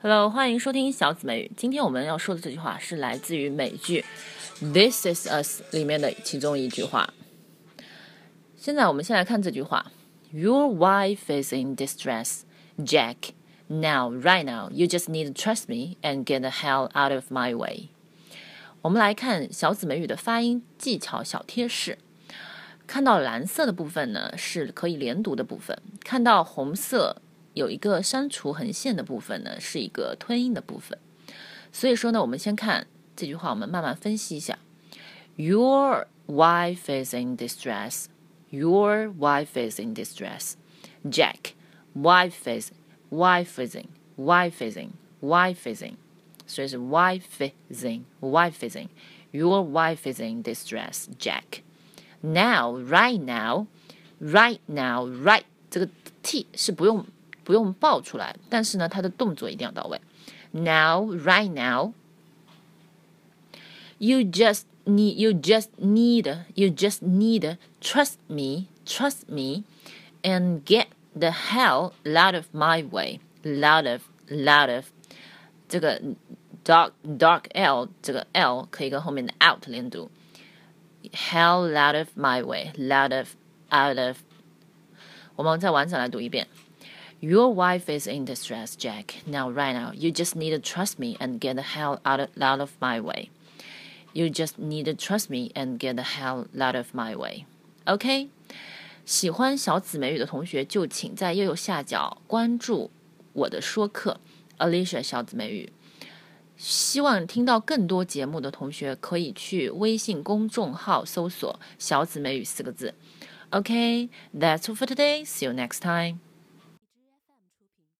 Hello，欢迎收听小紫美语。今天我们要说的这句话是来自于美剧《This Is Us》里面的其中一句话。现在我们先来看这句话：Your wife is in distress, Jack. Now, right now, you just need to trust me and get the hell out of my way. 我们来看小紫美语的发音技巧小贴士。看到蓝色的部分呢，是可以连读的部分；看到红色。有一个删除横线的部分呢，是一个吞音的部分。所以说呢，我们先看这句话，我们慢慢分析一下。Your wife is in distress. Your wife is in distress. Jack, wife is, wife is in, wife is in, wife is in. 所以是 wife is in, wife is in. Your wife is in distress, Jack. Now, right now, right now, right 这个 t 是不用。 不用爆出来，但是呢，它的动作一定要到位。Now, right now, you just need, you just need, you just need trust me, trust me, and get the hell out of my way. Out of, out of，这个 dark dark L 这个 L 可以跟后面的 out 连读。Hell out of my way, out of, out of。我们再完整来读一遍。 your wife is in distress, Jack. Now, right now, you just need to trust me and get the hell out of, out of my way. You just need to trust me and get the hell out of my way. OK，喜欢小紫美语的同学就请在右右下角关注我的说课，Alicia 小紫美语。希望听到更多节目的同学可以去微信公众号搜索“小紫美语”四个字。OK，that's all for today. See you next time.